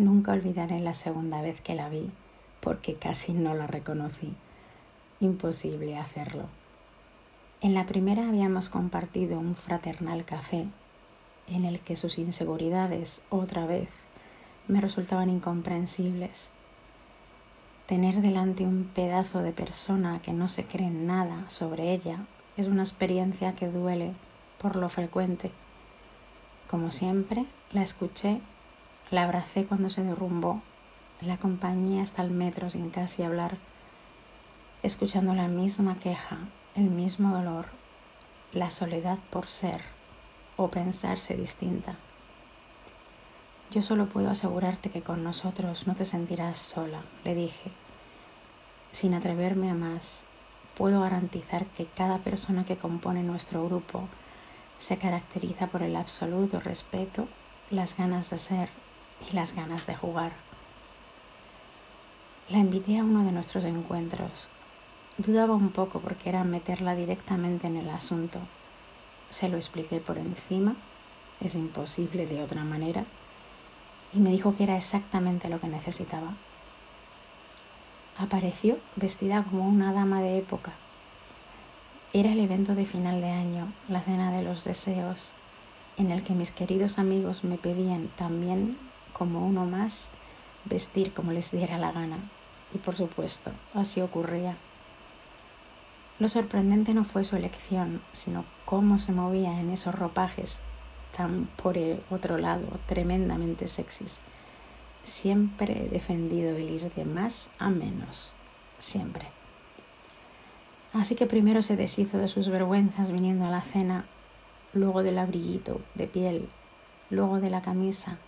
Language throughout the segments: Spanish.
Nunca olvidaré la segunda vez que la vi, porque casi no la reconocí. Imposible hacerlo. En la primera habíamos compartido un fraternal café en el que sus inseguridades, otra vez, me resultaban incomprensibles. Tener delante un pedazo de persona que no se cree nada sobre ella es una experiencia que duele por lo frecuente. Como siempre, la escuché, la abracé cuando se derrumbó, la acompañé hasta el metro sin casi hablar, escuchando la misma queja, el mismo dolor, la soledad por ser o pensarse distinta. Yo solo puedo asegurarte que con nosotros no te sentirás sola, le dije. Sin atreverme a más, puedo garantizar que cada persona que compone nuestro grupo se caracteriza por el absoluto respeto, las ganas de ser y las ganas de jugar. La invité a uno de nuestros encuentros. Dudaba un poco porque era meterla directamente en el asunto. Se lo expliqué por encima, es imposible de otra manera, y me dijo que era exactamente lo que necesitaba. Apareció vestida como una dama de época. Era el evento de final de año, la cena de los deseos, en el que mis queridos amigos me pedían también, como uno más, vestir como les diera la gana. Y por supuesto, así ocurría. Lo sorprendente no fue su elección, sino cómo se movía en esos ropajes tan por el otro lado tremendamente sexys. Siempre he defendido el ir de más a menos, siempre. Así que primero se deshizo de sus vergüenzas viniendo a la cena, luego del abriguito de piel, luego de la camisa,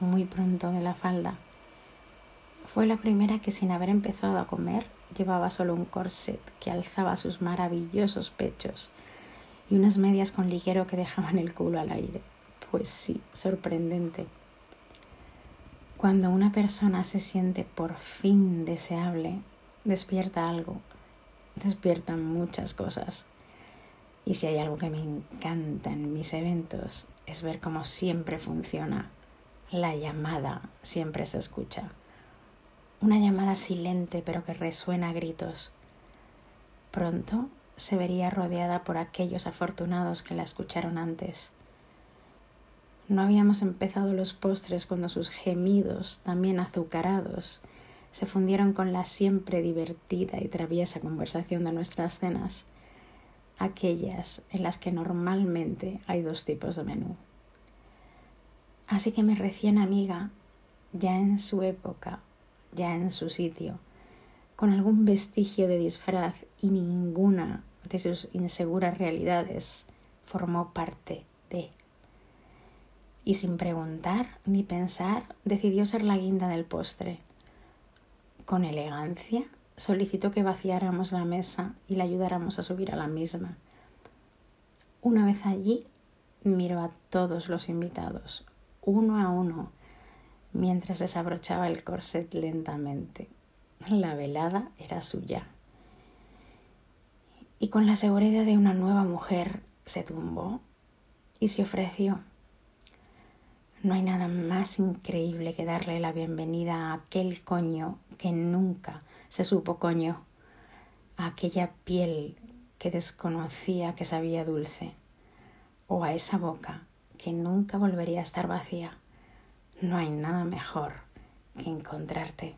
muy pronto de la falda. Fue la primera que sin haber empezado a comer llevaba solo un corset que alzaba sus maravillosos pechos y unas medias con ligero que dejaban el culo al aire. Pues sí, sorprendente. Cuando una persona se siente por fin deseable, despierta algo, despiertan muchas cosas. Y si hay algo que me encanta en mis eventos es ver cómo siempre funciona. La llamada siempre se escucha. Una llamada silente pero que resuena a gritos. Pronto se vería rodeada por aquellos afortunados que la escucharon antes. No habíamos empezado los postres cuando sus gemidos, también azucarados, se fundieron con la siempre divertida y traviesa conversación de nuestras cenas, aquellas en las que normalmente hay dos tipos de menú. Así que mi recién amiga, ya en su época, ya en su sitio, con algún vestigio de disfraz y ninguna de sus inseguras realidades formó parte de. Y sin preguntar ni pensar, decidió ser la guinda del postre. Con elegancia solicitó que vaciáramos la mesa y la ayudáramos a subir a la misma. Una vez allí, miró a todos los invitados, uno a uno, mientras desabrochaba el corset lentamente. La velada era suya. Y con la seguridad de una nueva mujer se tumbó y se ofreció. No hay nada más increíble que darle la bienvenida a aquel coño que nunca se supo coño, a aquella piel que desconocía que sabía dulce, o a esa boca que nunca volvería a estar vacía. No hay nada mejor que encontrarte